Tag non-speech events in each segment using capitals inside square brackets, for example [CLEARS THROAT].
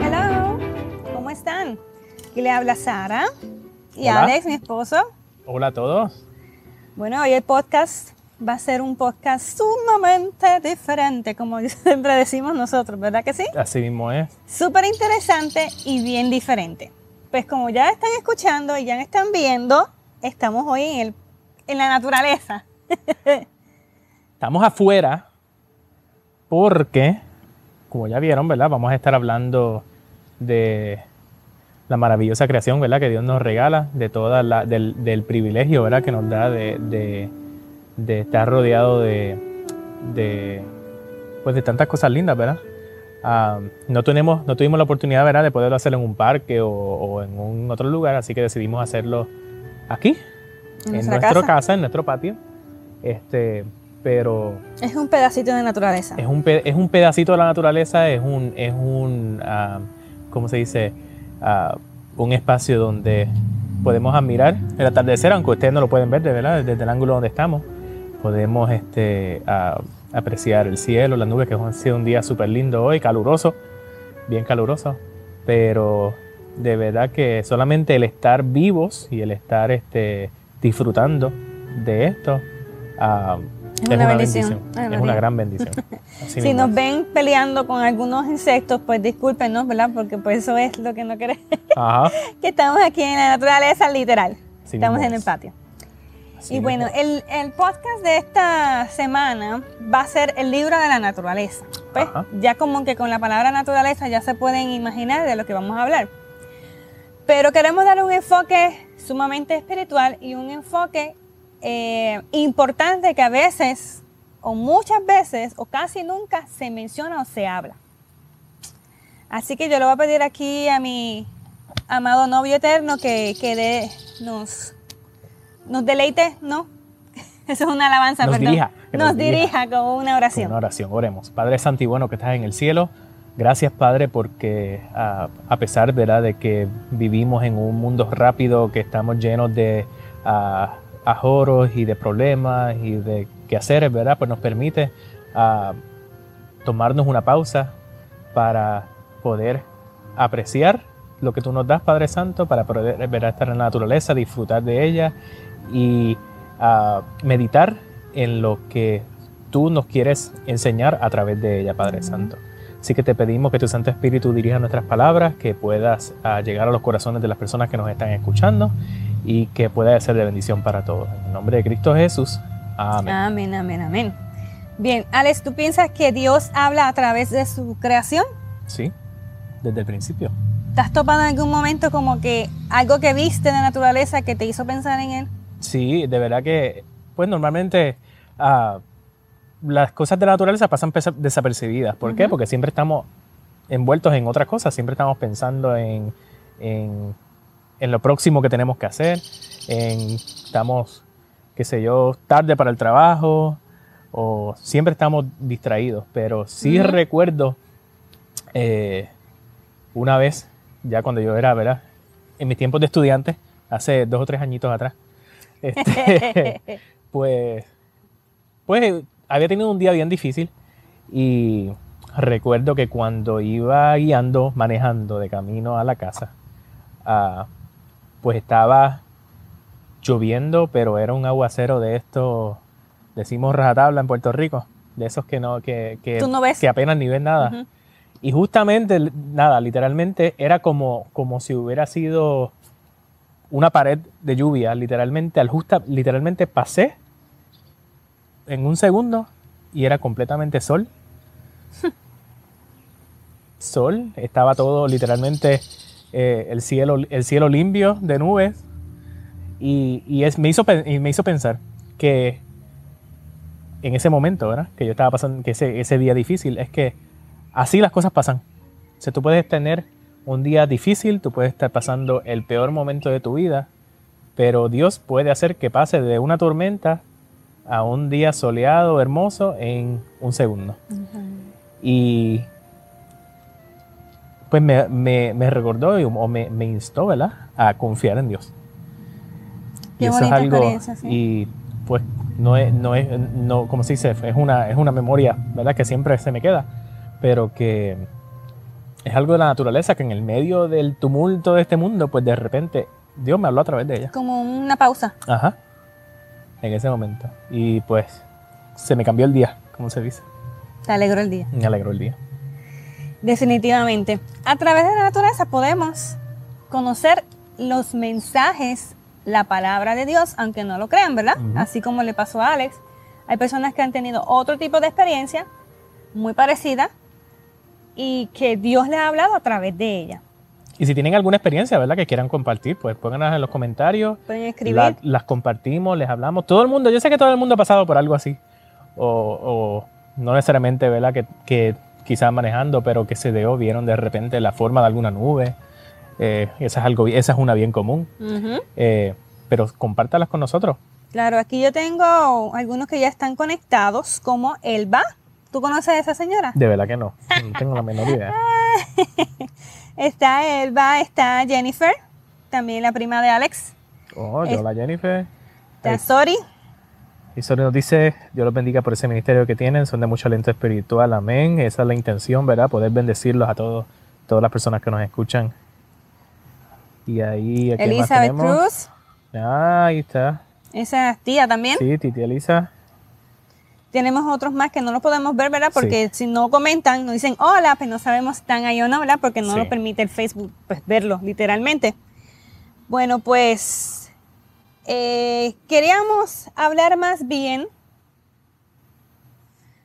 Hello, ¿cómo están? Aquí le habla Sara y Hola. Alex, mi esposo. Hola a todos. Bueno, hoy el podcast va a ser un podcast sumamente diferente, como [LAUGHS] siempre decimos nosotros, ¿verdad que sí? Así mismo es. Súper interesante y bien diferente. Pues como ya están escuchando y ya están viendo, estamos hoy en, el, en la naturaleza. [LAUGHS] Estamos afuera porque, como ya vieron, ¿verdad? Vamos a estar hablando de la maravillosa creación, ¿verdad? Que Dios nos regala, de toda la, del, del privilegio, ¿verdad? Que nos da de, de- de estar rodeado de, de, pues de tantas cosas lindas, ¿verdad? Ah, no, tenemos, no tuvimos la oportunidad, ¿verdad? De poderlo hacer en un parque o, o en un otro lugar, así que decidimos hacerlo aquí, En en nuestra casa. casa, en nuestro patio. Este, pero Es un pedacito de naturaleza. es un, es un pedacito de la naturaleza, es un, es un ah, ¿cómo se dice? Ah, un espacio donde podemos admirar el atardecer, aunque ustedes no lo pueden ver de verdad, desde el ángulo donde estamos. Podemos este, ah, apreciar el cielo, las nubes, que ha sido un día súper lindo hoy, caluroso, bien caluroso. Pero de verdad que solamente el estar vivos y el estar este, disfrutando de esto Es una bendición. Ay, Es María. una gran bendición. [LAUGHS] Si mismo nos ven peleando con algunos insectos, pues discúlpenos, ¿verdad? Porque pues eso es lo que no queremos. [LAUGHS] Que estamos aquí en la naturaleza, literal. Estamos en el patio. Así y bueno, el, el podcast de esta semana va a ser el libro de la naturaleza. Pues Ajá. ya como que con la palabra naturaleza ya se pueden imaginar de lo que vamos a hablar. Pero queremos dar un enfoque sumamente espiritual y un enfoque eh, importante que a veces, o muchas veces, o casi nunca se menciona o se habla. Así que yo le voy a pedir aquí a mi amado novio eterno que, que nos, nos deleite, ¿no? [LAUGHS] Eso es una alabanza, Nos perdón. dirija, nos, nos dirija. dirija con una Con oración. una oración, oremos. Padre Santo y bueno que estás en el cielo, gracias Padre porque ah, a pesar ¿verdad? de que vivimos en un mundo rápido, que estamos llenos de ah, ajoros y de problemas y de quehaceres, ¿verdad? Pues nos permite ah, tomarnos una pausa para poder apreciar lo que tú nos das, Padre Santo, para poder ¿verdad? estar en la naturaleza, disfrutar de ella y ah, meditar en lo que tú nos quieres enseñar a través de ella, Padre Santo. Así que te pedimos que tu Santo Espíritu dirija nuestras palabras, que puedas ah, llegar a los corazones de las personas que nos están escuchando y que pueda ser de bendición para todos. En el nombre de Cristo Jesús. Amén. Amén, amén, amén. Bien, Alex, ¿tú piensas que Dios habla a través de su creación? Sí, desde el principio. ¿Te has topado en algún momento como que algo que viste en la naturaleza que te hizo pensar en él? Sí, de verdad que, pues normalmente ah, las cosas de la naturaleza pasan desapercibidas. ¿Por qué? Porque siempre estamos envueltos en otras cosas, siempre estamos pensando en, en, en lo próximo que tenemos que hacer, en, estamos, qué sé yo, tarde para el trabajo, o siempre estamos distraídos. Pero sí recuerdo eh, una vez, ya cuando yo era, ¿verdad? En mis tiempos de estudiante, hace dos o tres añitos atrás, este, [LAUGHS] pues, pues había tenido un día bien difícil y recuerdo que cuando iba guiando, manejando de camino a la casa, ah, pues estaba lloviendo, pero era un aguacero de estos, decimos rajatabla en Puerto Rico, de esos que no, que, que, no ves. que apenas ni ven nada. Y justamente, nada, literalmente era como, como si hubiera sido una pared de lluvia, literalmente, al justa, literalmente pasé en un segundo y era completamente sol. [LAUGHS] sol, estaba todo literalmente eh, el, cielo, el cielo limpio de nubes y, y es, me, hizo, y me hizo pensar que en ese momento, ¿verdad? Que yo estaba pasando, que ese, ese día difícil, es que así las cosas pasan. O sea, tú puedes tener un día difícil, tú puedes estar pasando el peor momento de tu vida, pero Dios puede hacer que pase de una tormenta a un día soleado, hermoso, en un segundo. Y pues me, me- me recordó y- o me, me instó, ¿verdad? A confiar en Dios. Qué y eso es algo, experiencia, sí. y pues no es, no es, no, como se dice, es una, es una memoria, ¿verdad? Que siempre se me queda, pero que es algo de la naturaleza que en el medio del tumulto de este mundo, pues de repente Dios me habló a través de ella. Como una pausa. Ajá. En ese momento. Y pues se me cambió el día, como se dice. Te alegró el día. Me alegró el día. Definitivamente. A través de la naturaleza podemos conocer los mensajes, la palabra de Dios, aunque no lo crean, ¿verdad? Así como le pasó a Alex. Hay personas que han tenido otro tipo de experiencia muy parecida y que Dios le ha hablado a través de ella. Y si tienen alguna experiencia, ¿verdad? Que quieran compartir, pues pónganlas en los comentarios. Pueden escribir. La- las compartimos, les hablamos. Todo el mundo, yo sé que todo el mundo ha pasado por algo así. O, o no necesariamente, ¿verdad? Que, que quizás manejando, pero que se dio, vieron de repente la forma de alguna nube. Eh, esa, es algo, esa es una bien común. Eh, pero compártalas con nosotros. Claro, aquí yo tengo algunos que ya están conectados, como Elba. ¿Tú conoces a esa señora? De verdad que no. No tengo la menor idea. [LAUGHS] Está Elba, está Jennifer, también la prima de Alex. Oh, Es- hola Jennifer. Está Sori. Y Sori nos dice, Dios los bendiga por ese ministerio que tienen, son de mucho aliento espiritual, amén. Esa es la intención, ¿verdad? Poder bendecirlos a todos, todas las personas que nos escuchan. Y ahí, ¿a quién más Elizabeth? Cruz. Ah, ahí está. Esa es tía también. Sí, Titi Elisa. Tenemos otros más que no los podemos ver, ¿verdad? Porque si no comentan, nos dicen hola, pues no sabemos si están ahí o no, ¿verdad? Porque no Sí. nos permite el Facebook pues, verlo, literalmente. Bueno, pues eh, queríamos hablar más bien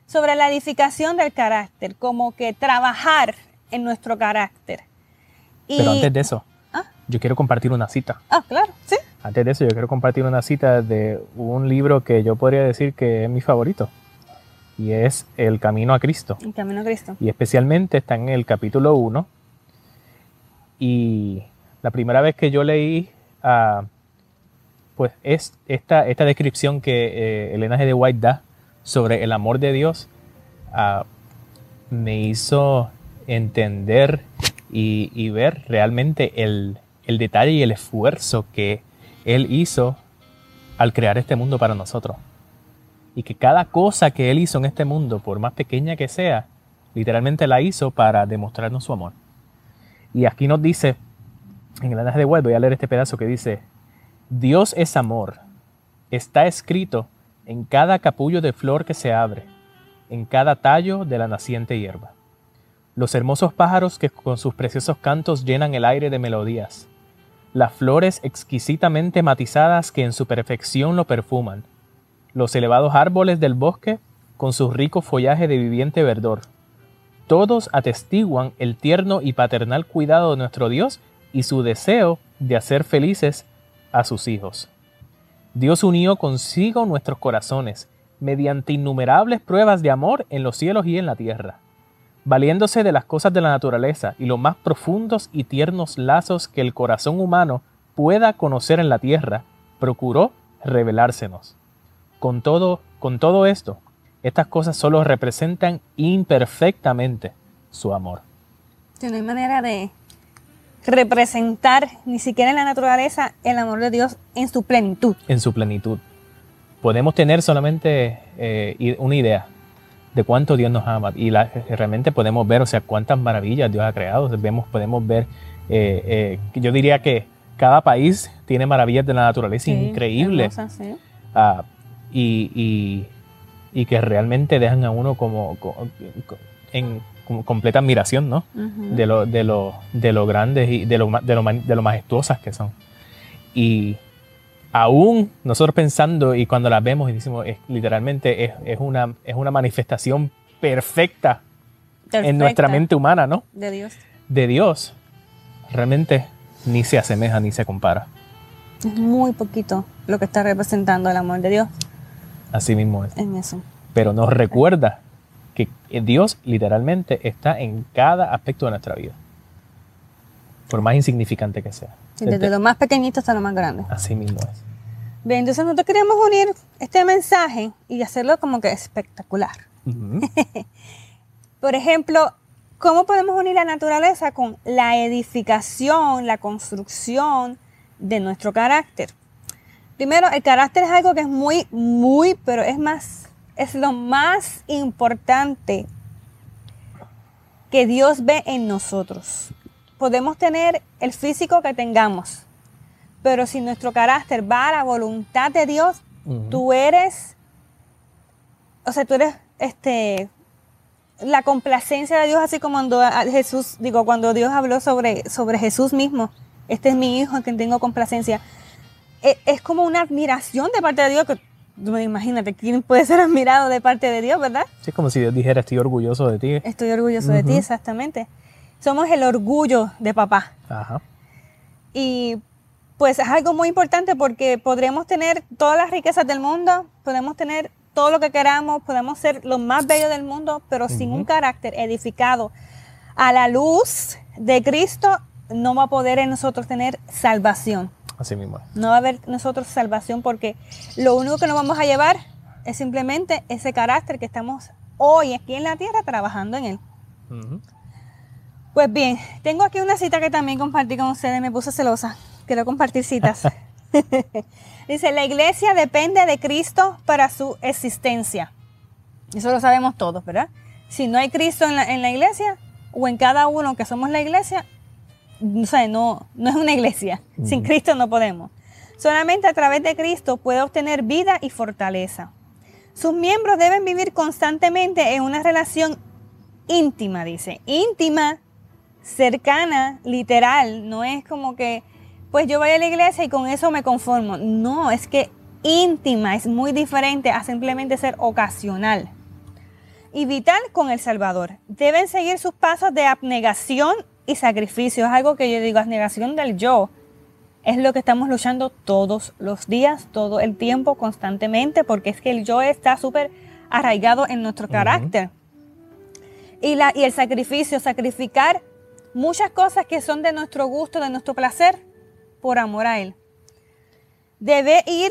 sobre la edificación del carácter, como que trabajar en nuestro carácter. Y, Pero antes de eso, Ah. yo quiero compartir una cita. Ah, claro, sí. Antes de eso, yo quiero compartir una cita de un libro que yo podría decir que es mi favorito. Y es El Camino a Cristo. El camino a Cristo. y especialmente está en el capítulo 1. Y la primera vez que yo leí, ah, pues es esta, esta descripción que eh, Elena de White da sobre el amor de Dios, ah, me hizo entender y, ver realmente el, el detalle y el esfuerzo que Él hizo al crear este mundo para nosotros. Y que cada cosa que Él hizo en este mundo, por más pequeña que sea, literalmente la hizo para demostrarnos su amor. Y aquí nos dice, en el de White, voy a leer este pedazo que dice, Dios es amor. Está escrito en cada capullo de flor que se abre, en cada tallo de la naciente hierba. Los hermosos pájaros que con sus preciosos cantos llenan el aire de melodías. Las flores exquisitamente matizadas que en su perfección lo perfuman. Los elevados árboles del bosque con su rico follaje de viviente verdor. Todos atestiguan el tierno y paternal cuidado de nuestro Dios y su deseo de hacer felices a sus hijos. Dios unió consigo nuestros corazones mediante innumerables pruebas de amor en los cielos y en la tierra, valiéndose de las cosas de la naturaleza y los más profundos y tiernos lazos que el corazón humano pueda conocer en la tierra, procuró revelársenos. Con todo, con todo esto, estas cosas solo representan imperfectamente su amor. No hay manera de representar ni siquiera en la naturaleza el amor de Dios en su plenitud. en su plenitud. Podemos tener solamente eh, una idea de cuánto Dios nos ama y la- realmente podemos ver, o sea, cuántas maravillas Dios ha creado. Vemos, podemos ver, eh, eh, yo diría que cada país tiene maravillas de la naturaleza Sí, increíbles hermosa, sí. ah, y, y- y que realmente dejan a uno como, co- co- en como completa admiración, ¿no? De lo, de lo, de lo grandes y de lo, de, lo, de lo majestuosas que son. Y aún nosotros pensando y cuando las vemos y decimos, es, literalmente es, es una, es una manifestación perfecta, en nuestra Perfecta mente humana, ¿no? de Dios. De Dios, realmente ni se asemeja ni se compara. Es muy poquito lo que está representando el amor de Dios Así mismo es. en eso. Pero nos recuerda que Dios literalmente está en cada aspecto de nuestra vida. Por más insignificante que sea. Desde lo más pequeñito hasta lo más grande. Así mismo es. Bien, entonces nosotros queremos unir este mensaje y hacerlo como que espectacular. [LAUGHS] Por ejemplo, ¿cómo podemos unir la naturaleza con la edificación, la construcción de nuestro carácter? Primero, el carácter es algo que es muy, muy, pero es más, es lo más importante que Dios ve en nosotros. Podemos tener el físico que tengamos, pero si nuestro carácter va a la voluntad de Dios, tú eres, o sea, tú eres este la complacencia de Dios, así como cuando Jesús, digo, cuando Dios habló sobre, sobre Jesús mismo, este es mi hijo en quien tengo complacencia, e, es, como una admiración de parte de Dios, que imagínate, ¿quién puede ser admirado de parte de Dios, verdad? Sí, es como si Dios dijera, estoy orgulloso de ti. Estoy orgulloso de ti, exactamente. Somos el orgullo de papá. Ajá. Y pues es algo muy importante porque podremos tener todas las riquezas del mundo, podemos tener todo lo que queramos, podemos ser los más bellos del mundo, pero sin un carácter edificado a la luz de Cristo, no va a poder en nosotros tener salvación. Así mismo. No va a haber nosotros salvación porque lo único que nos vamos a llevar es simplemente ese carácter que estamos hoy aquí en la tierra trabajando en él. Pues bien, tengo aquí una cita que también compartí con ustedes, me puse celosa. Quiero compartir citas. [LAUGHS] [LAUGHS] Dice, la iglesia depende de Cristo para su existencia. Eso lo sabemos todos, ¿verdad? Si no hay Cristo en la, iglesia o en cada uno que somos la iglesia, no, no es una iglesia. Sin Cristo no podemos. Solamente a través de Cristo puede obtener vida y fortaleza. Sus miembros deben vivir constantemente en una relación íntima, dice. Íntima, cercana, literal. No es como que pues yo voy a la iglesia y con eso me conformo. No, es que íntima es muy diferente a simplemente ser ocasional. Y vital con el Salvador. Deben seguir sus pasos de abnegación y sacrificio. Es algo que yo digo, abnegación del yo. Es lo que estamos luchando todos los días, todo el tiempo, constantemente, porque es que el yo está súper arraigado en nuestro carácter. y, la, y el sacrificio, sacrificar muchas cosas que son de nuestro gusto, de nuestro placer, por amor a Él. Debe ir,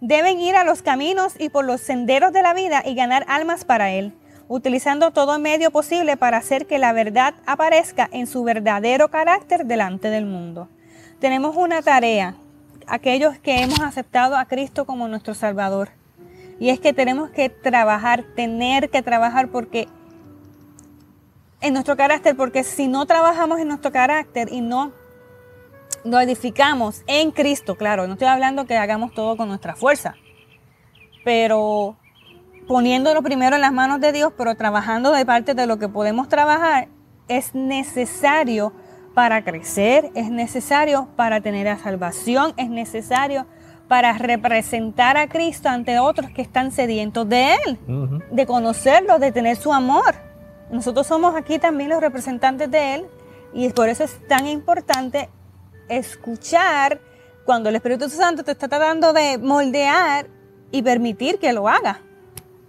deben ir a los caminos y por los senderos de la vida y ganar almas para Él, utilizando todo medio posible para hacer que la verdad aparezca en su verdadero carácter delante del mundo. Tenemos una tarea, aquellos que hemos aceptado a Cristo como nuestro Salvador. Y es que tenemos que trabajar, tener que trabajar porque en nuestro carácter, porque si no trabajamos en nuestro carácter y no nos edificamos en Cristo, claro, no estoy hablando que hagamos todo con nuestra fuerza, pero poniéndolo primero en las manos de Dios, pero trabajando de parte de lo que podemos trabajar, es necesario para crecer, es necesario para tener la salvación, es necesario para representar a Cristo ante otros que están sedientos de Él, de conocerlo, de tener su amor. Nosotros somos aquí también los representantes de Él y por eso es tan importante escuchar cuando el Espíritu Santo te está tratando de moldear y permitir que lo haga.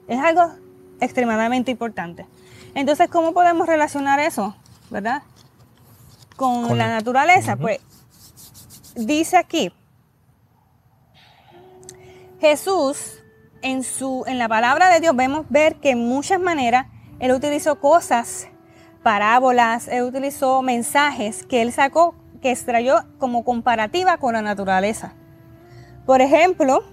Es algo extremadamente importante. Entonces, ¿cómo podemos relacionar eso, verdad? Con, la naturaleza. Pues dice aquí, Jesús, en, su, en la palabra de Dios, vemos ver que en muchas maneras Él utilizó cosas, parábolas, Él utilizó mensajes que Él sacó que extrayó como comparativa con la naturaleza. Por ejemplo,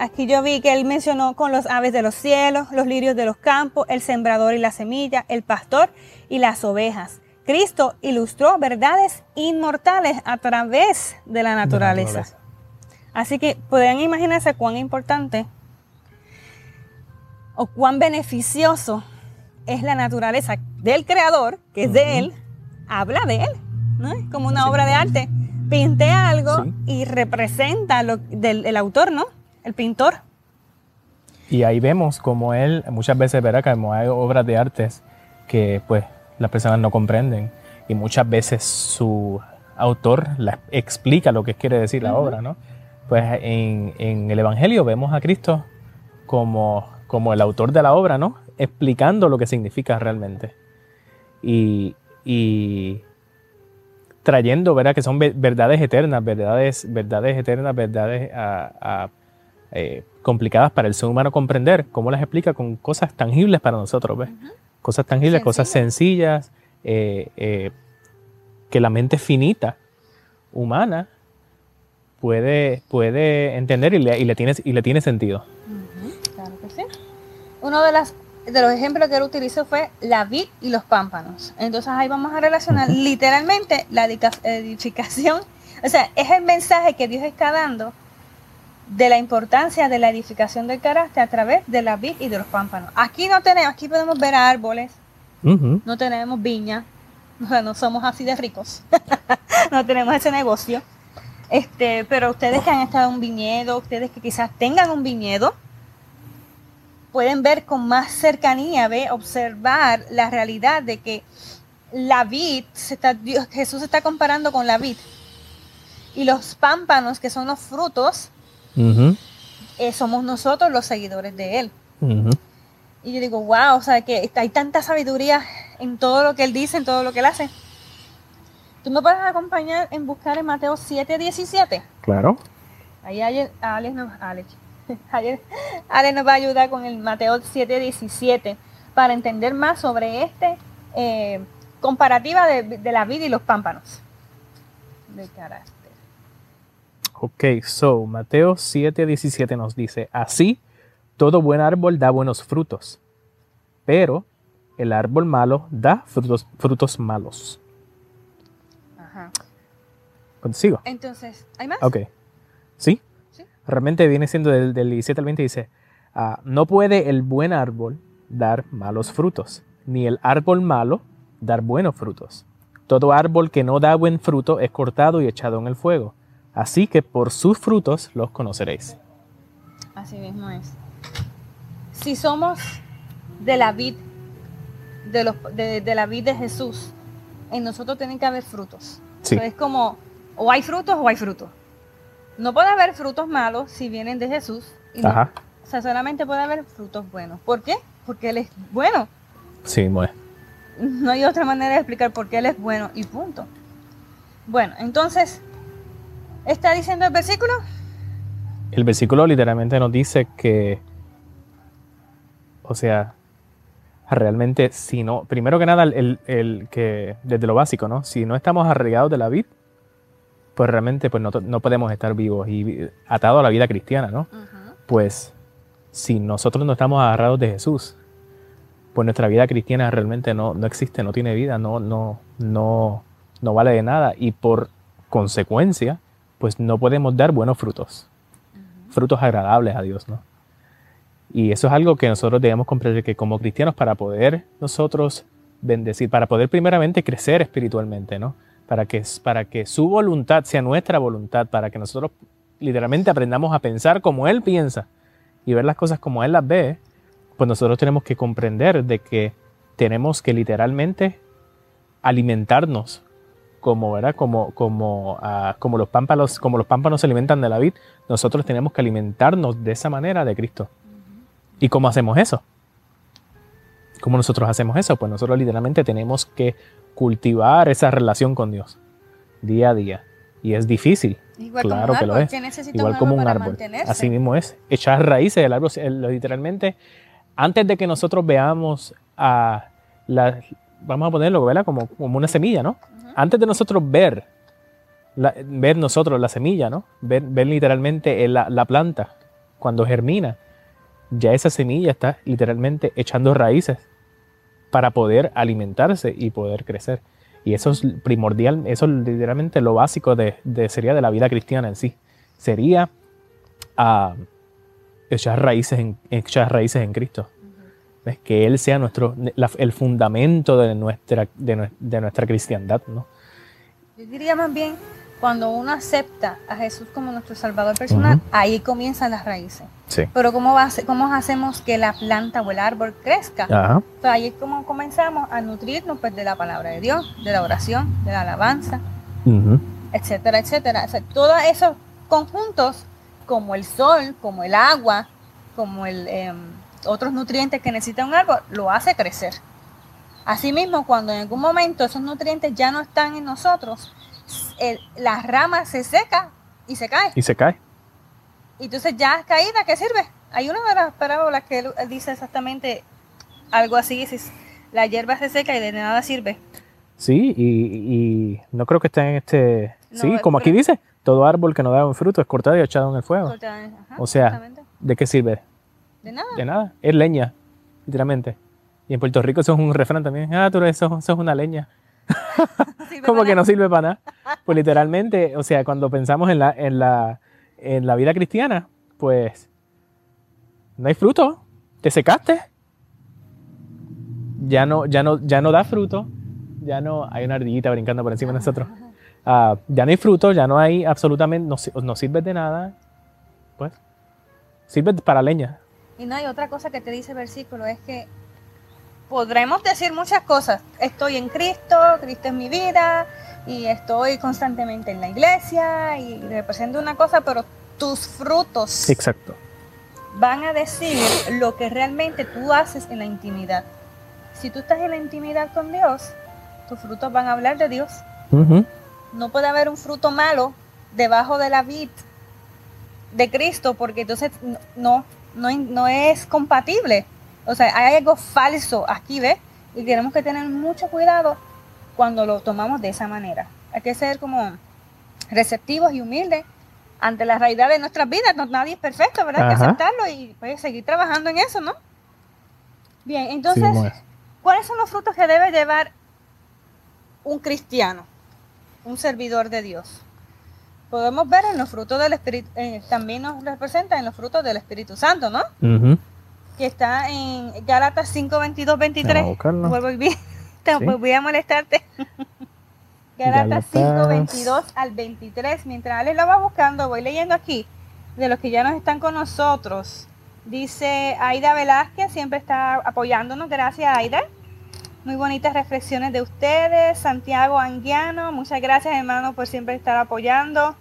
aquí yo vi que él mencionó con los aves de los cielos, los lirios de los campos, el sembrador y la semilla, el pastor y las ovejas. Cristo ilustró verdades inmortales a través de la naturaleza. Así que pueden imaginarse cuán importante o cuán beneficioso es la naturaleza del Creador, que es de Él, habla de Él. ¿no? Como una obra de arte. Pinte algo y representa lo del el autor, ¿no? El pintor. Y ahí vemos como él, muchas veces verá que hay obras de artes que pues las personas no comprenden y muchas veces su autor la, explica lo que quiere decir la obra, ¿no? Pues en, en, el Evangelio vemos a Cristo como, como el autor de la obra, ¿no? Explicando lo que significa realmente. Y, y trayendo, ¿verdad? Que son verdades eternas, verdades, verdades eternas, verdades eh, complicadas para el ser humano comprender. ¿Cómo las explica? Con cosas tangibles para nosotros, ¿ves? Cosas tangibles, cosas sencillas, eh, eh, que la mente finita, humana, puede, puede entender y le, y le tiene, y le tiene sentido. Claro que sí. Uno de, las, de los ejemplos que él utilizó fue la vid y los pámpanos. Entonces ahí vamos a relacionar literalmente la edificación. O sea, es el mensaje que Dios está dando de la importancia de la edificación del carácter a través de la vid y de los pámpanos. Aquí no tenemos, aquí podemos ver árboles, no tenemos viña, [LAUGHS] o sea, no somos así de ricos, [LAUGHS] no tenemos ese negocio. Este, pero ustedes que han estado en un viñedo, ustedes que quizás tengan un viñedo, pueden ver con más cercanía, ve, observar la realidad de que la vid, se está, Dios- Jesús se está comparando con la vid. Y los pámpanos, que son los frutos, Eh, somos nosotros los seguidores de Él. Y yo digo, wow, o sea, que hay tanta sabiduría en todo lo que él dice, en todo lo que él hace. ¿Tú me puedes acompañar en buscar en Mateo 7, 17? Claro. Ahí ayer, Alex nos, Alex, ayer, [LAUGHS] Alex nos va a ayudar con el Mateo 7, 17 para entender más sobre este eh, comparativa de, de la vida y los pámpanos. De carácter. Ok, so Mateo 7, 17 nos dice, así todo buen árbol da buenos frutos, pero el árbol malo da frutos, frutos malos. Ajá. ¿Consigo? Entonces, ¿hay más? Ok. ¿Sí? Sí. Realmente viene siendo del, del 17 al 20, dice, ah, no puede el buen árbol dar malos frutos, ni el árbol malo dar buenos frutos. Todo árbol que no da buen fruto es cortado y echado en el fuego. Así que por sus frutos los conoceréis. Así mismo es. Si somos de la vid, de, los, de, de la vid de Jesús, en nosotros tienen que haber frutos. Sí. Es como, o hay frutos o hay frutos. No puede haber frutos malos si vienen de Jesús. y no- Ajá. o sea, solamente puede haber frutos buenos. ¿Por qué? Porque Él es bueno. Sí, muy. No hay otra manera de explicar por qué Él es bueno y punto. Bueno, entonces, ¿está diciendo el versículo? El versículo literalmente nos dice que, o sea, realmente si no, primero que nada, el, el que desde lo básico, ¿no? Si no estamos arraigados de la vid, pues realmente pues no, no podemos estar vivos y atados a la vida cristiana, ¿no? Pues si nosotros no estamos agarrados de Jesús, pues nuestra vida cristiana realmente no, no existe, no tiene vida, no, no, no, no vale de nada y por consecuencia, pues no podemos dar buenos frutos frutos agradables a Dios, ¿no? Y eso es algo que nosotros debemos comprender que como cristianos para poder nosotros bendecir, para poder primeramente crecer espiritualmente, ¿no? Para que, para que su voluntad sea nuestra voluntad, para que nosotros literalmente aprendamos a pensar como Él piensa y ver las cosas como Él las ve, pues nosotros tenemos que comprender de que tenemos que literalmente alimentarnos como, ¿verdad? Como, como, ah, como, los pámpanos, como los pámpanos se alimentan de la vid, nosotros tenemos que alimentarnos de esa manera de Cristo. ¿Y cómo hacemos eso? ¿Cómo nosotros hacemos eso? Pues nosotros literalmente tenemos que cultivar esa relación con Dios día a día. Y es difícil, Igual claro como un que lo es. Igual un como un árbol. mantenerse. Así mismo es. Echar raíces del árbol, literalmente, antes de que nosotros veamos a la, vamos a ponerlo, ¿verdad? Como, como una semilla, ¿no? Antes de nosotros ver, la- ver nosotros la semilla, ¿no? Ver, ver literalmente la, la planta cuando germina, ya esa semilla está literalmente echando raíces para poder alimentarse y poder crecer. Y eso es primordial, eso es literalmente lo básico de, de- sería de la vida cristiana en sí. Sería ah, echar, raíces en, echar raíces en Cristo. ¿Ves? Que Él sea nuestro, la- el fundamento de nuestra, de, de nuestra cristiandad. ¿no? Yo diría más bien, cuando uno acepta a Jesús como nuestro Salvador personal, Ujú. ahí comienzan las raíces. Sí. Pero ¿cómo, va ¿cómo hacemos que la planta o el árbol crezca? Ajá. Entonces, ahí es como comenzamos a nutrirnos pues, de la palabra de Dios, de la oración, de la alabanza, Ujú. etcétera, etcétera. O sea, todos esos conjuntos, como el sol, como el agua, como el, em, otros nutrientes que necesita un árbol, lo hace crecer. Asimismo, cuando en algún momento esos nutrientes ya no están en nosotros, el- la rama se seca y se cae. Y se cae. Y entonces ya caída, ¿qué sirve? Hay una de las parábolas que él, dice exactamente algo así, dice, la hierba se seca y de nada sirve. Sí, y, y no creo que esté en este, No, sí, como aquí dice, todo árbol que no da un fruto es cortado y echado en el fuego. ajá, O sea. ¿De qué sirve? De nada. De nada. Es leña, literalmente. Y en Puerto Rico eso es un refrán también. Ah, tú eres- eso, eso es una leña. [LAUGHS] [LAUGHS] Como que no sirve para nada. Pues literalmente, o sea, cuando pensamos en la, en la, en la vida cristiana, pues no hay fruto. Te secaste. Ya no, ya no, ya no da fruto. Ya no hay una ardillita brincando por encima de nosotros. [LAUGHS] Ah, ya no hay fruto, ya no hay absolutamente, no, no sirve de nada. Pues sirve para leña. Y no hay otra cosa que te dice el versículo, es que podremos decir muchas cosas. Estoy en Cristo, Cristo es mi vida, y estoy constantemente en la iglesia, y represento una cosa, pero tus frutos Exacto. van a decir lo que realmente tú haces en la intimidad. Si tú estás en la intimidad con Dios, tus frutos van a hablar de Dios. No puede haber un fruto malo debajo de la vid de Cristo, porque entonces no, no, no es compatible. O sea, hay algo falso aquí, ¿ves? Y tenemos que tener mucho cuidado cuando lo tomamos de esa manera. Hay que ser como receptivos y humildes ante la realidad de nuestras vidas. No, nadie es perfecto, ¿verdad? Hay que aceptarlo y pues, seguir trabajando en eso, ¿no? Bien, entonces. ¿cuáles son los frutos que debe llevar un cristiano, un servidor de Dios? Podemos ver en los frutos del Espíritu, eh, también nos representa en los frutos del Espíritu Santo, ¿no? Ujú. Que está en Gálatas 5, 22, 23. Vamos a buscarlo. Vuelvo y vi- [LAUGHS] te Sí. volví a molestarte. [LAUGHS] Gálatas 5, Gálatas. 22 al 23. Mientras Alex lo va buscando, voy leyendo aquí de los que ya nos están con nosotros. Dice Aida Velázquez, siempre está apoyándonos. Gracias, Aida. Muy bonitas reflexiones de ustedes. Santiago Anguiano, muchas gracias, hermano, por siempre estar apoyando.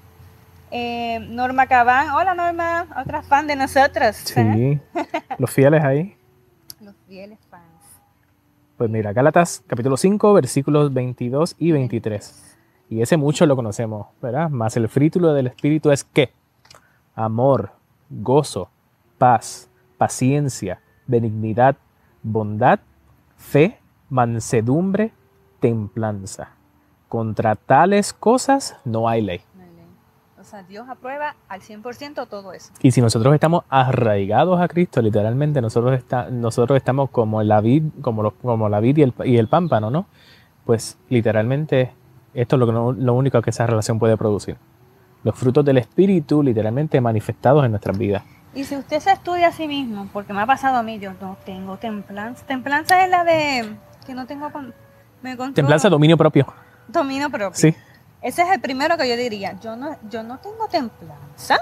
Eh, Norma Cabán, hola Norma, otra fan de nosotros. ¿eh? Sí. Los fieles ahí. [LAUGHS] Los fieles fans. Pues mira, Gálatas capítulo 5, versículos 22 y 23. Y ese mucho lo conocemos, ¿verdad? Más el fruto del Espíritu es qué? Amor, gozo, paz, paciencia, benignidad, bondad, fe, mansedumbre, templanza. Contra tales cosas no hay ley. No hay ley. O sea, Dios aprueba al 100% todo eso. Y si nosotros estamos arraigados a Cristo, literalmente nosotros, está- nosotros estamos como la vid, como, los- como la vid y el, y el pámpano, ¿no? Pues literalmente esto es lo, que no- lo único que esa relación puede producir. Los frutos del Espíritu literalmente manifestados en nuestras vidas. Y si usted se estudia a sí mismo, porque me ha pasado a mí, yo no tengo templanza. Templanza es la de que no tengo con, me Templanza, dominio propio. dominio propio. Sí. Ese es el primero que yo diría. Yo no, yo no tengo templanza.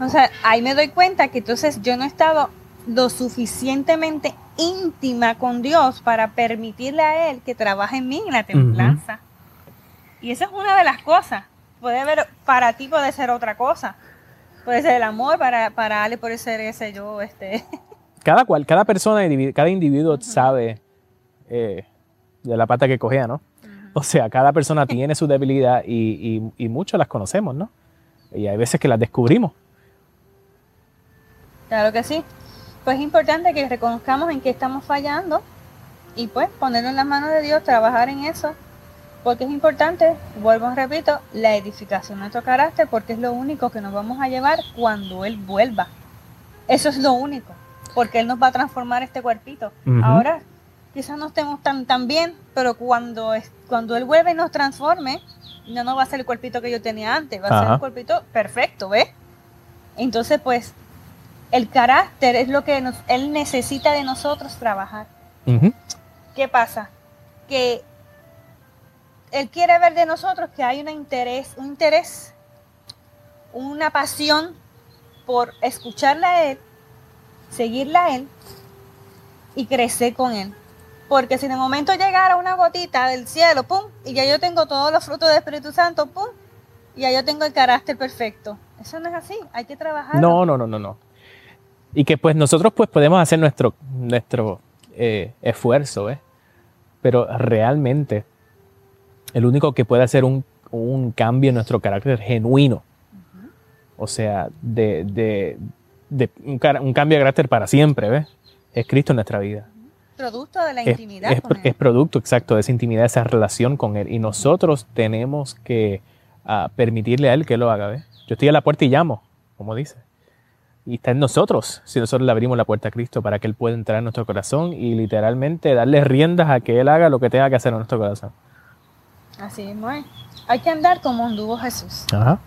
O sea, ahí me doy cuenta que entonces yo no he estado lo suficientemente íntima con Dios para permitirle a Él que trabaje en mí en la templanza. Y esa es una de las cosas. Puede haber, para ti puede ser otra cosa. Puede ser el amor, para, para Ale puede ser ese yo, este. [LAUGHS] Cada cual, cada persona, cada individuo sabe eh, de la pata que cogea, ¿no? O sea, cada persona tiene su debilidad y, y, y muchos las conocemos, ¿no? Y hay veces que las descubrimos. Claro que sí. Pues es importante que reconozcamos en qué estamos fallando y pues ponerlo en las manos de Dios, trabajar en eso, porque es importante, vuelvo y repito, la edificación de nuestro carácter, porque es lo único que nos vamos a llevar cuando Él vuelva. Eso es lo único, porque Él nos va a transformar este cuerpito. Ahora quizás no estemos tan, tan bien, pero cuando, es, cuando Él vuelve y nos transforme, no nos va a ser el cuerpito que yo tenía antes, va a ser un cuerpito perfecto, ¿ves? Entonces, pues, el carácter es lo que nos, Él necesita de nosotros trabajar. ¿Qué pasa? Que Él quiere ver de nosotros que hay un interés, un interés, una pasión por escucharle a Él, seguirle a Él y crecer con Él. Porque si de momento llegara una gotita del cielo, pum, y ya yo tengo todos los frutos del Espíritu Santo, pum, y ya yo tengo el carácter perfecto. Eso no es así, hay que trabajar. No, no, no, no, no. Y que pues nosotros pues podemos hacer nuestro, nuestro eh, esfuerzo, ¿eh? Pero realmente el único que puede hacer un, un cambio en nuestro carácter genuino, o sea, de, de- de un, cara- un cambio de carácter para siempre, ¿ves? Es Cristo en nuestra vida. Producto de la Es, intimidad es- con Él. es producto exacto de esa intimidad, de esa relación con Él. Y nosotros tenemos que a permitirle a Él que lo haga. ¿ves? Yo estoy a la puerta y llamo, como dice. Y está en nosotros, si nosotros le abrimos la puerta a Cristo para que Él pueda entrar en nuestro corazón y literalmente darle riendas a que Él haga lo que tenga que hacer en nuestro corazón. Así mismo es. Hay que andar como anduvo Jesús. Ajá.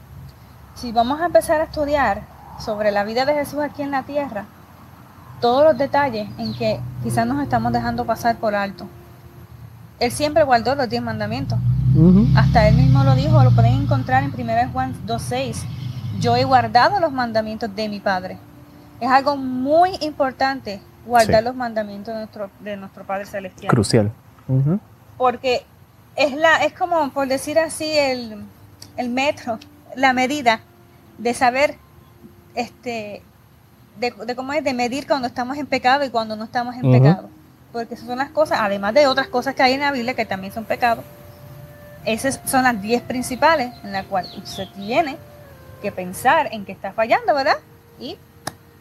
Si vamos a empezar a estudiar sobre la vida de Jesús aquí en la tierra, todos los detalles en que quizás nos estamos dejando pasar por alto. Él siempre guardó los diez mandamientos. Hasta él mismo lo dijo, lo pueden encontrar en 1 Juan 2.6. Yo he guardado los mandamientos de mi Padre. Es algo muy importante guardar Sí. los mandamientos de nuestro, de nuestro Padre Celestial. Crucial. Porque es, la, es como, por decir así, el, el metro, la medida de saber, este, de, de cómo es, de medir cuando estamos en pecado y cuando no estamos en pecado. Porque esas son las cosas, además de otras cosas que hay en la Biblia que también son pecados. Esas son las 10 principales en las cuales usted tiene que pensar en que está fallando, ¿verdad? Y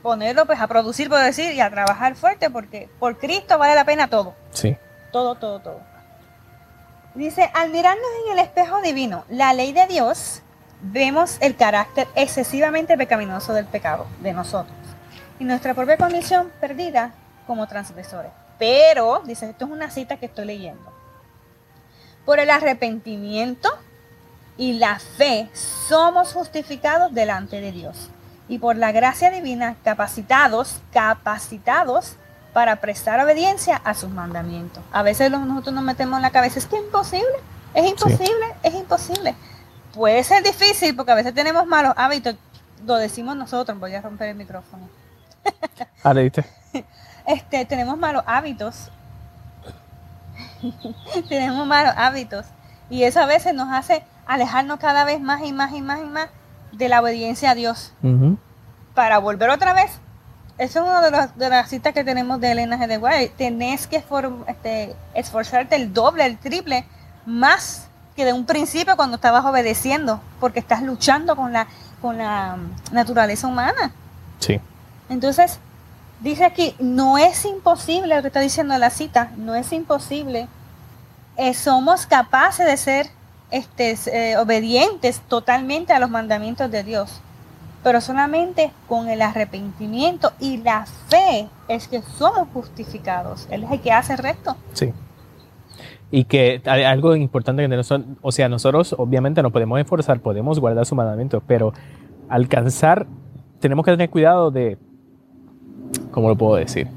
ponerlo pues a producir, por decir, y a trabajar fuerte, porque por Cristo vale la pena todo. Sí. Todo, todo, todo. Dice, al mirarnos en el espejo divino, la ley de Dios, vemos el carácter excesivamente pecaminoso del pecado de nosotros y nuestra propia condición perdida como transgresores. Pero, dice, esto es una cita que estoy leyendo, por el arrepentimiento y la fe somos justificados delante de Dios y por la gracia divina capacitados, capacitados para prestar obediencia a sus mandamientos. A veces nosotros nos metemos en la cabeza, es que es imposible, es imposible, es imposible. Puede ser difícil porque a veces tenemos malos hábitos, lo decimos nosotros, voy a romper el micrófono. Ah. Este, tenemos malos hábitos. [LAUGHS] tenemos malos hábitos. Y eso a veces nos hace alejarnos cada vez más y más y más y más de la obediencia a Dios. Para volver otra vez. Eso es una de, las- de las citas que tenemos de Elena G. de White. Tenés que este, esforzarte el doble, el triple, más que de un principio cuando estabas obedeciendo, porque estás luchando con la, con la naturaleza humana. Sí. Entonces, dice aquí, no es imposible lo que está diciendo la cita, no es imposible. Eh, somos capaces de ser este, eh, obedientes totalmente a los mandamientos de Dios, pero solamente con el arrepentimiento y la fe es que somos justificados. Él es el que hace el resto. Sí. Y que algo importante que nosotros, o sea, nosotros obviamente nos podemos esforzar, podemos guardar sus mandamientos, pero alcanzar, tenemos que tener cuidado de, ¿cómo lo puedo decir?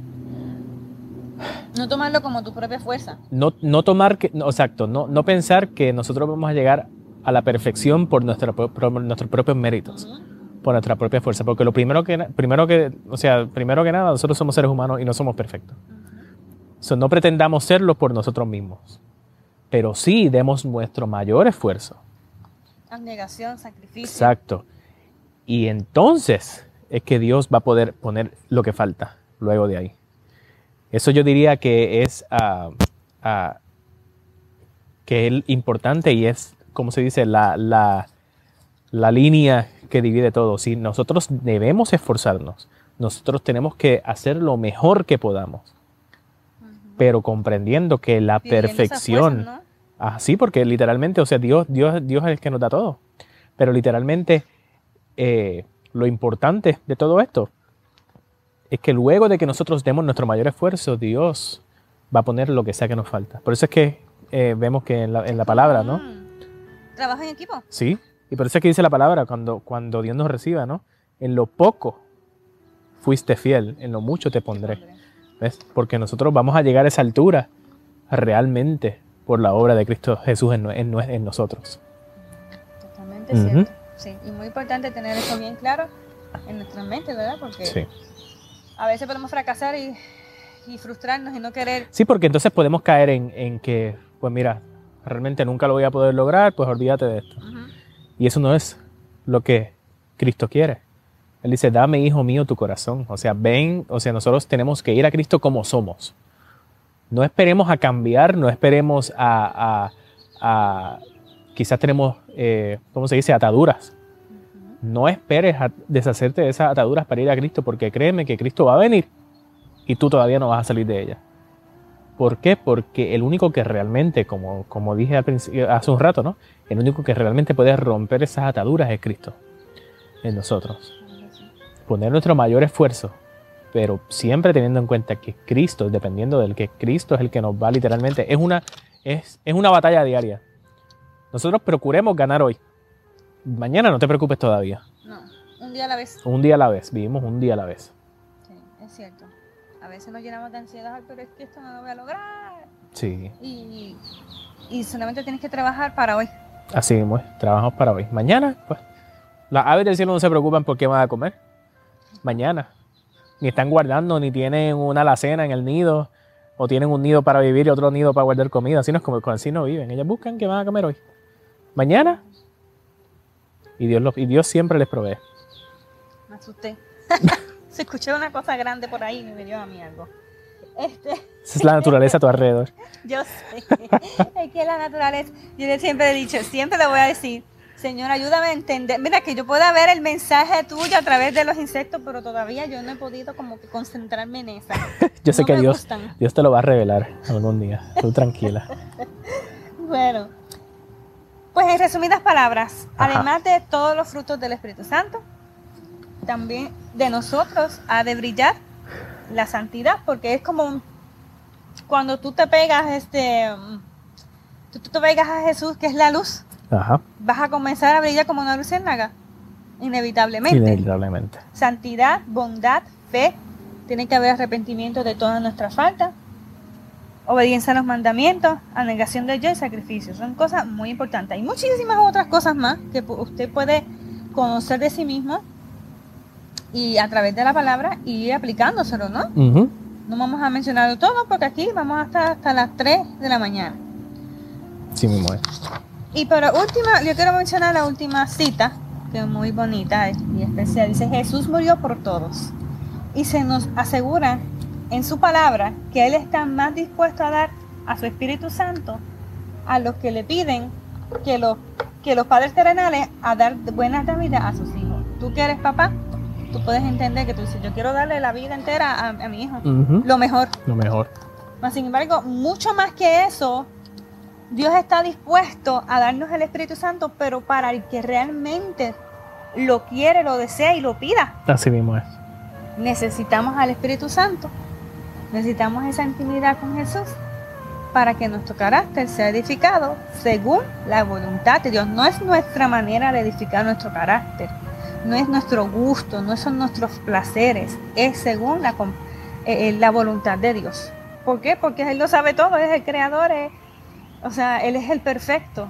No tomarlo como tu propia fuerza. No, no tomar, que, no, exacto, no, no pensar que nosotros vamos a llegar a la perfección por, nuestra, pro- por nuestros propios méritos, por nuestra propia fuerza, porque lo primero que, primero que, o sea, primero que nada, nosotros somos seres humanos y no somos perfectos. So, no pretendamos serlo por nosotros mismos, pero sí demos nuestro mayor esfuerzo. Abnegación, sacrificio. Exacto. Y entonces es que Dios va a poder poner lo que falta luego de ahí. Eso yo diría que es ah, ah, que es importante y es, como se dice, la, la, la línea que divide todo. Si nosotros debemos esforzarnos, nosotros tenemos que hacer lo mejor que podamos, pero comprendiendo que la perfección... fuerza, ¿no? Ah, sí, porque literalmente, o sea, Dios, Dios, Dios es el que nos da todo. Pero literalmente, eh, lo importante de todo esto es que luego de que nosotros demos nuestro mayor esfuerzo, Dios va a poner lo que sea que nos falta. Por eso es que eh, vemos que en la, en la palabra, ¿no? Mm. Trabajo en equipo. Sí. Y por eso es que dice la palabra, cuando, cuando Dios nos reciba, ¿no? En lo poco fuiste fiel, en lo mucho te pondré. ¿Ves? Porque nosotros vamos a llegar a esa altura realmente por la obra de Cristo Jesús en, no- en no- en nosotros. Totalmente cierto. Sí, y muy importante tener eso bien claro en nuestra mente, ¿verdad? Porque Sí. a veces podemos fracasar y, y frustrarnos y no querer. Sí, porque entonces podemos caer en, en que, pues mira, realmente nunca lo voy a poder lograr, pues olvídate de esto. Y eso no es lo que Cristo quiere. Él dice, dame, hijo mío, tu corazón. O sea, ven, o sea, nosotros tenemos que ir a Cristo como somos. No esperemos a cambiar, no esperemos a, a- a- quizás tenemos, eh, ¿cómo se dice?, ataduras. No esperes deshacerte de esas ataduras para ir a Cristo, porque créeme que Cristo va a venir y tú todavía no vas a salir de ella. ¿Por qué? Porque el único que realmente, como, como dije hace un rato, ¿no? El único que realmente puede romper esas ataduras es Cristo en nosotros. Poner nuestro mayor esfuerzo, pero siempre teniendo en cuenta que Cristo, dependiendo del que Cristo es el que nos va literalmente, es una, es, es una batalla diaria. Nosotros procuremos ganar hoy. Mañana no te preocupes todavía. No, un día a la vez. Un día a la vez, vivimos un día a la vez. Sí, es cierto. A veces nos llenamos de ansiedad, pero es que esto no lo voy a lograr. Sí. Y, y solamente tienes que trabajar para hoy. Así mismo, trabajamos para hoy. Mañana, pues, las aves del cielo no se preocupan por qué van a comer. Mañana. Ni están guardando, ni tienen una alacena en el nido, o tienen un nido para vivir y otro nido para guardar comida. Así no es como así no viven. Ellas buscan qué van a comer hoy. Mañana. Y Dios, y Dios siempre les provee. Me asusté. [LAUGHS] se escuchó una cosa grande por ahí y me dio a mí algo. Este. Esa es la naturaleza a tu alrededor. [LAUGHS] Yo sé. [LAUGHS] es que la naturaleza. Yo siempre he dicho, siempre le voy a decir, Señor, ayúdame a entender. Mira, que yo pueda ver el mensaje tuyo a través de los insectos, pero todavía yo no he podido como que concentrarme en esa. yo sé que Dios, Dios te lo va a revelar algún día. Tú tranquila. bueno, pues en resumidas palabras, además de todos los frutos del Espíritu Santo, también de nosotros ha de brillar la santidad, porque es como cuando tú te pegas, este, tú, te pegas a Jesús, que es la luz, vas a comenzar a brillar como una luciérnaga, inevitablemente. Inevitablemente. Santidad, bondad, fe, tiene que haber arrepentimiento de todas nuestras faltas, obediencia a los mandamientos, anegación de yo y sacrificio. Son cosas muy importantes. Hay muchísimas otras cosas más que usted puede conocer de sí mismo y a través de la palabra y aplicándoselo, ¿no? No vamos a mencionarlo todo porque aquí vamos hasta, hasta las 3 de la mañana. Sí, es. Y para última, yo quiero mencionar la última cita, que es muy bonita y especial. Dice, Jesús murió por todos. Y se nos asegura en su palabra que Él está más dispuesto a dar a su Espíritu Santo a los que le piden que los, que los padres terrenales a dar buenas vida a sus hijos. Tú que eres papá, tú puedes entender que tú dices, yo quiero darle la vida entera a, mi hijo, lo mejor. Lo mejor. sin embargo, mucho más que eso, Dios está dispuesto a darnos el Espíritu Santo, pero para el que realmente lo quiere, lo desea y lo pida. Así mismo es. Necesitamos al Espíritu Santo, necesitamos esa intimidad con Jesús para que nuestro carácter sea edificado según la voluntad de Dios. No es nuestra manera de edificar nuestro carácter no es nuestro gusto, no son nuestros placeres, es según la, eh, eh, la voluntad de Dios. ¿Por qué? Porque Él lo sabe todo, Él es el creador, o sea, Él es el perfecto.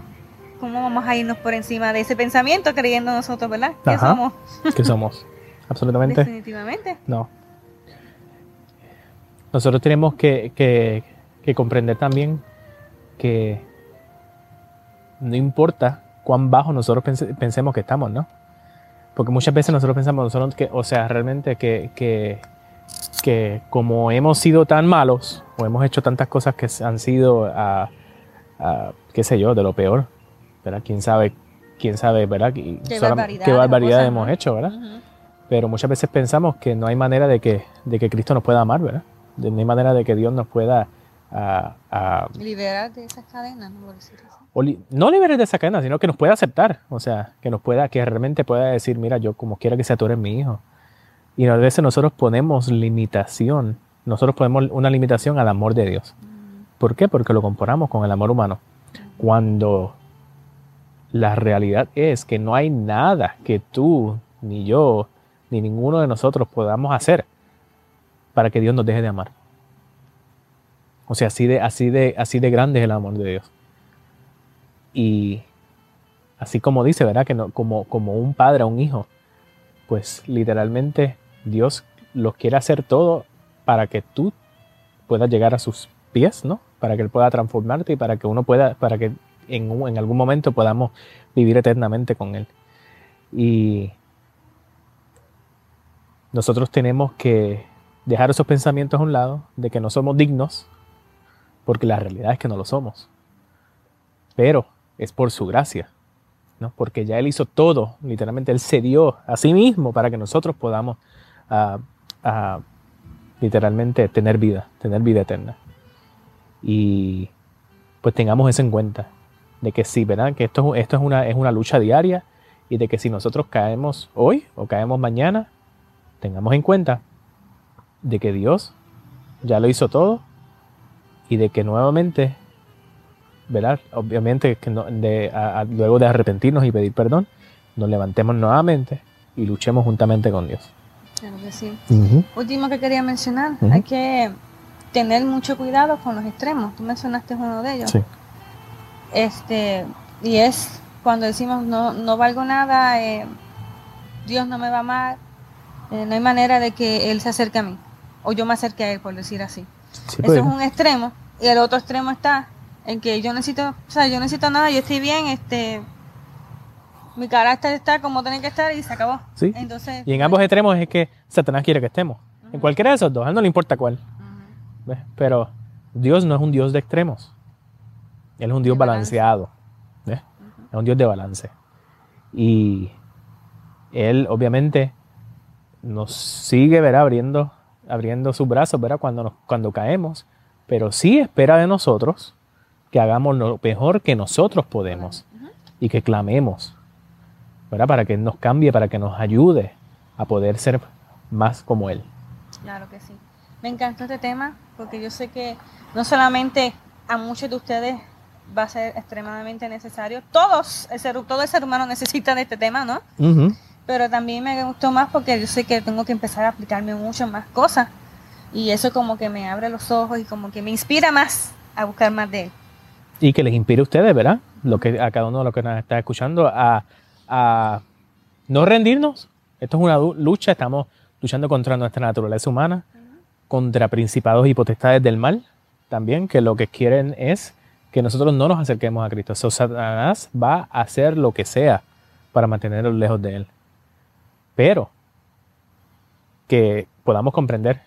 ¿Cómo vamos a irnos por encima de ese pensamiento creyendo nosotros, verdad? ¿Qué somos? ¿Qué somos? [LAUGHS] Absolutamente. Definitivamente. No. Nosotros tenemos que, que comprender también que no importa cuán bajo nosotros pensemos que estamos, ¿no? Porque muchas veces nosotros pensamos, nosotros que, o sea, realmente que, que, que, como hemos sido tan malos o hemos hecho tantas cosas que han sido, a, qué sé yo, de lo peor, ¿verdad? ¿Quién sabe, quién sabe, ¿verdad? Qué barbaridad, barbaridad hemos hecho, ¿verdad? Pero muchas veces pensamos que no hay manera de que, de que Cristo nos pueda amar, ¿verdad? De, no hay manera de que Dios nos pueda... liberar de esas cadenas, no no liberes de esa cadena, sino que nos pueda aceptar, o sea, que nos pueda, que realmente pueda decir, mira, yo como quiera que sea, tú eres mi hijo. Y a veces nosotros ponemos limitación, nosotros ponemos una limitación al amor de Dios. ¿Por qué? Porque lo comparamos con el amor humano. Cuando la realidad es que no hay nada que tú, ni yo, ni ninguno de nosotros podamos hacer para que Dios nos deje de amar. O sea, así de, así de, así de grande es el amor de Dios. Y así como dice, ¿verdad? Que no, como, como un padre a un hijo, pues literalmente Dios lo quiere hacer todo para que tú puedas llegar a sus pies, ¿no? Para que Él pueda transformarte y para que uno pueda, para que en, en algún momento podamos vivir eternamente con Él. Y nosotros tenemos que dejar esos pensamientos a un lado de que no somos dignos, porque la realidad es que no lo somos. Pero es por su gracia, ¿no? porque ya Él hizo todo, literalmente Él se dio a sí mismo para que nosotros podamos ah, ah, literalmente tener vida, tener vida eterna. y pues tengamos eso en cuenta, de que sí, ¿verdad? Que esto, esto es, una, es una lucha diaria y de que si nosotros caemos hoy o caemos mañana, tengamos en cuenta de que Dios ya lo hizo todo y de que nuevamente, ¿verdad? Obviamente que luego de arrepentirnos y pedir perdón, nos levantemos nuevamente y luchemos juntamente con Dios. Claro que sí. Último que quería mencionar, hay que tener mucho cuidado con los extremos. Tú mencionaste uno de ellos. Sí. Este, y es cuando decimos no, no valgo nada, eh, Dios no me va a amar, eh, no hay manera de que Él se acerque a mí, o yo me acerque a Él, por decir así. Eso pues. es un extremo, y el otro extremo está en que yo necesito, o sea, yo necesito nada, yo estoy bien, este, mi carácter está como tiene que estar y se acabó. Sí. Entonces, y en ambos extremos es que Satanás quiere que estemos. En cualquiera de esos dos, a él no le importa cuál. Pero Dios no es un Dios de extremos. Él es un Dios balanceado. Es un Dios de balance. Y Él obviamente nos sigue ¿verdad? Abriendo, abriendo sus brazos ¿verdad? Cuando, cuando caemos. Pero sí espera de nosotros que hagamos lo mejor que nosotros podemos. Y que clamemos. ¿verdad? Para que nos cambie, para que nos ayude a poder ser más como Él. Claro que sí. Me encanta este tema porque yo sé que no solamente a muchos de ustedes va a ser extremadamente necesario, todos, el ser, todo el ser humano necesita de este tema, ¿no? Pero también me gustó más porque yo sé que tengo que empezar a aplicarme muchas más cosas y eso como que me abre los ojos y como que me inspira más a buscar más de él. Y que les inspire a ustedes, ¿verdad? Lo que, a cada uno de los que nos está escuchando a, a no rendirnos. Esto es una lucha, estamos luchando contra nuestra naturaleza humana contra principados y potestades del mal también, que lo que quieren es que nosotros no nos acerquemos a Cristo. Satanás va a hacer lo que sea para mantenernos lejos de Él. Pero que podamos comprender,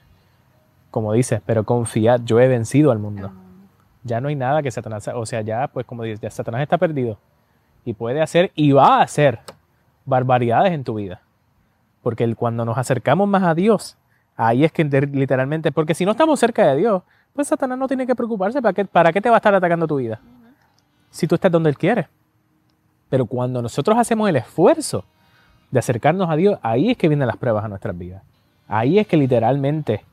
como dices, pero confiad, yo he vencido al mundo. Ya no hay nada que Satanás, o sea, ya, pues como dices, ya Satanás está perdido y puede hacer y va a hacer barbaridades en tu vida. Porque cuando nos acercamos más a Dios, Ahí es que literalmente, porque si no estamos cerca de Dios, pues Satanás no tiene que preocuparse. ¿Para qué, para qué te va a estar atacando tu vida? Si tú estás donde Él quiere. Pero cuando nosotros hacemos el esfuerzo de acercarnos a Dios, ahí es que vienen las pruebas a nuestras vidas. Ahí es que literalmente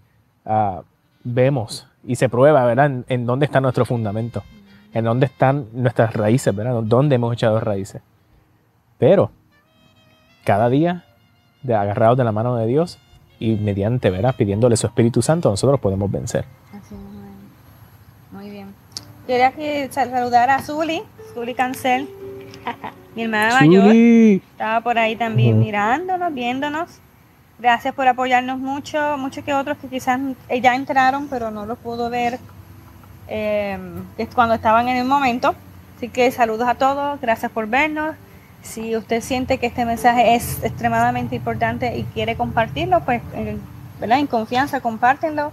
ah, vemos y se prueba, ¿verdad? En, dónde está nuestro fundamento, en dónde están nuestras raíces, ¿verdad? Dónde hemos echado raíces. Pero cada día, de, agarrados de la mano de Dios, y mediante, ¿verdad? Pidiéndole su Espíritu Santo, nosotros podemos vencer. Muy bien. Quería que saludar a Zuli, Zuli Cancel, [LAUGHS] mi hermana mayor. Estaba por ahí también mirándonos, viéndonos. Gracias por apoyarnos mucho, muchos que otros que quizás ya entraron, pero no los pudo ver eh, cuando estaban en el momento. Así que saludos a todos, gracias por vernos. Si usted siente que este mensaje es extremadamente importante y quiere compartirlo, pues ¿verdad? en confianza compártenlo.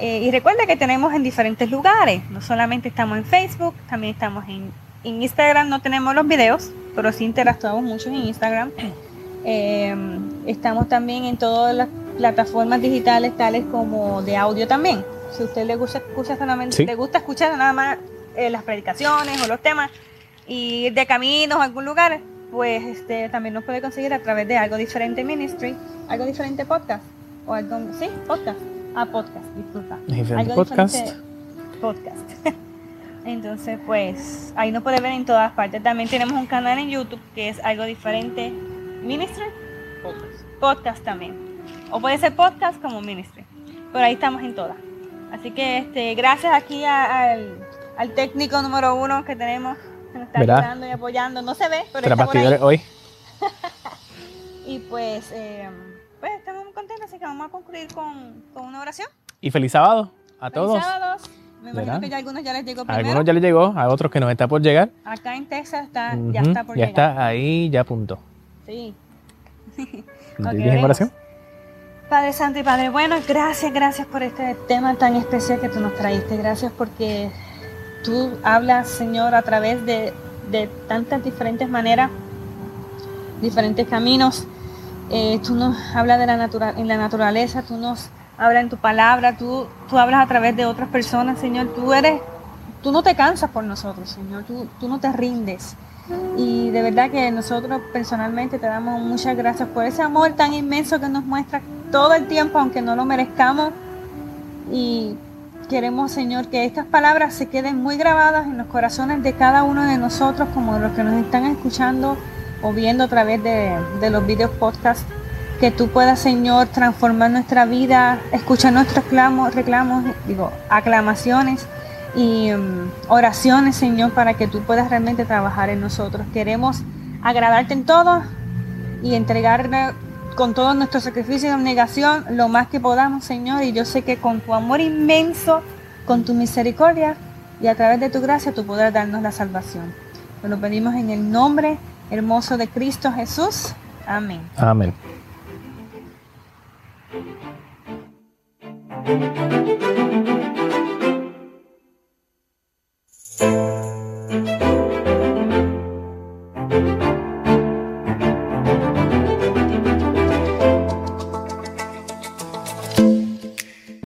Eh, y recuerde que tenemos en diferentes lugares, no solamente estamos en Facebook, también estamos en, Instagram, no tenemos los videos, pero sí interactuamos mucho en Instagram. Eh, [CLEARS THROAT] estamos también en todas las plataformas digitales, tales como de audio también. Si a usted le gusta escuchar solamente, le gusta escuchar nada más eh, las predicaciones o los temas y de caminos a algún lugar, pues este, también nos puede conseguir a través de algo diferente ministry, algo diferente podcast, o algo, sí, podcast, ah, podcast, disculpa. algo podcast. diferente podcast. [LAUGHS] Entonces, pues ahí nos puede ver en todas partes. También tenemos un canal en YouTube que es algo diferente ministry, podcast, podcast también. O puede ser podcast como ministry. Pero ahí estamos en todas. Así que este, gracias aquí al, al técnico número uno que tenemos nos está ayudando y apoyando. No se ve, pero está por ahí. hoy. [LAUGHS] y pues, eh, pues estamos muy contentos, así que vamos a concluir con, con una oración. Y feliz sábado a feliz todos. Sábados. Me imagino que ya a algunos ya les llegó primero. A algunos ya les llegó, a otros que nos está por llegar. Acá en Texas está, ya está por llegar. Ya está ahí, ya apuntó. Sí. [LAUGHS] okay, oración? Padre Santo y Padre Bueno, gracias, gracias por este tema tan especial que tú nos traíste. Gracias porque tú hablas, Señor, a través de, tantas diferentes maneras, diferentes caminos. Eh, tú nos hablas de la natura, en la naturaleza, tú nos hablas en tu palabra, tú, tú hablas a través de otras personas, Señor. Tú eres tú no te cansas por nosotros, Señor, tú, tú no te rindes. Y de verdad que nosotros personalmente te damos muchas gracias por ese amor tan inmenso que nos muestra todo el tiempo, aunque no lo merezcamos. Y queremos, Señor, que estas palabras se queden muy grabadas en los corazones de cada uno de nosotros, como los que nos están escuchando o viendo a través de, los videos podcast. Que tú puedas, Señor, transformar nuestra vida, escuchar nuestros reclamos, reclamos digo, aclamaciones y um, oraciones, Señor, para que tú puedas realmente trabajar en nosotros. Queremos agradarte en todo y entregarle con todo nuestro sacrificio y abnegación lo más que podamos, Señor. Y yo sé que con tu amor inmenso, con tu misericordia y a través de tu gracia tú podrás darnos la salvación. lo pedimos en el nombre hermoso de Cristo Jesús. Amén. Amén. Thank you.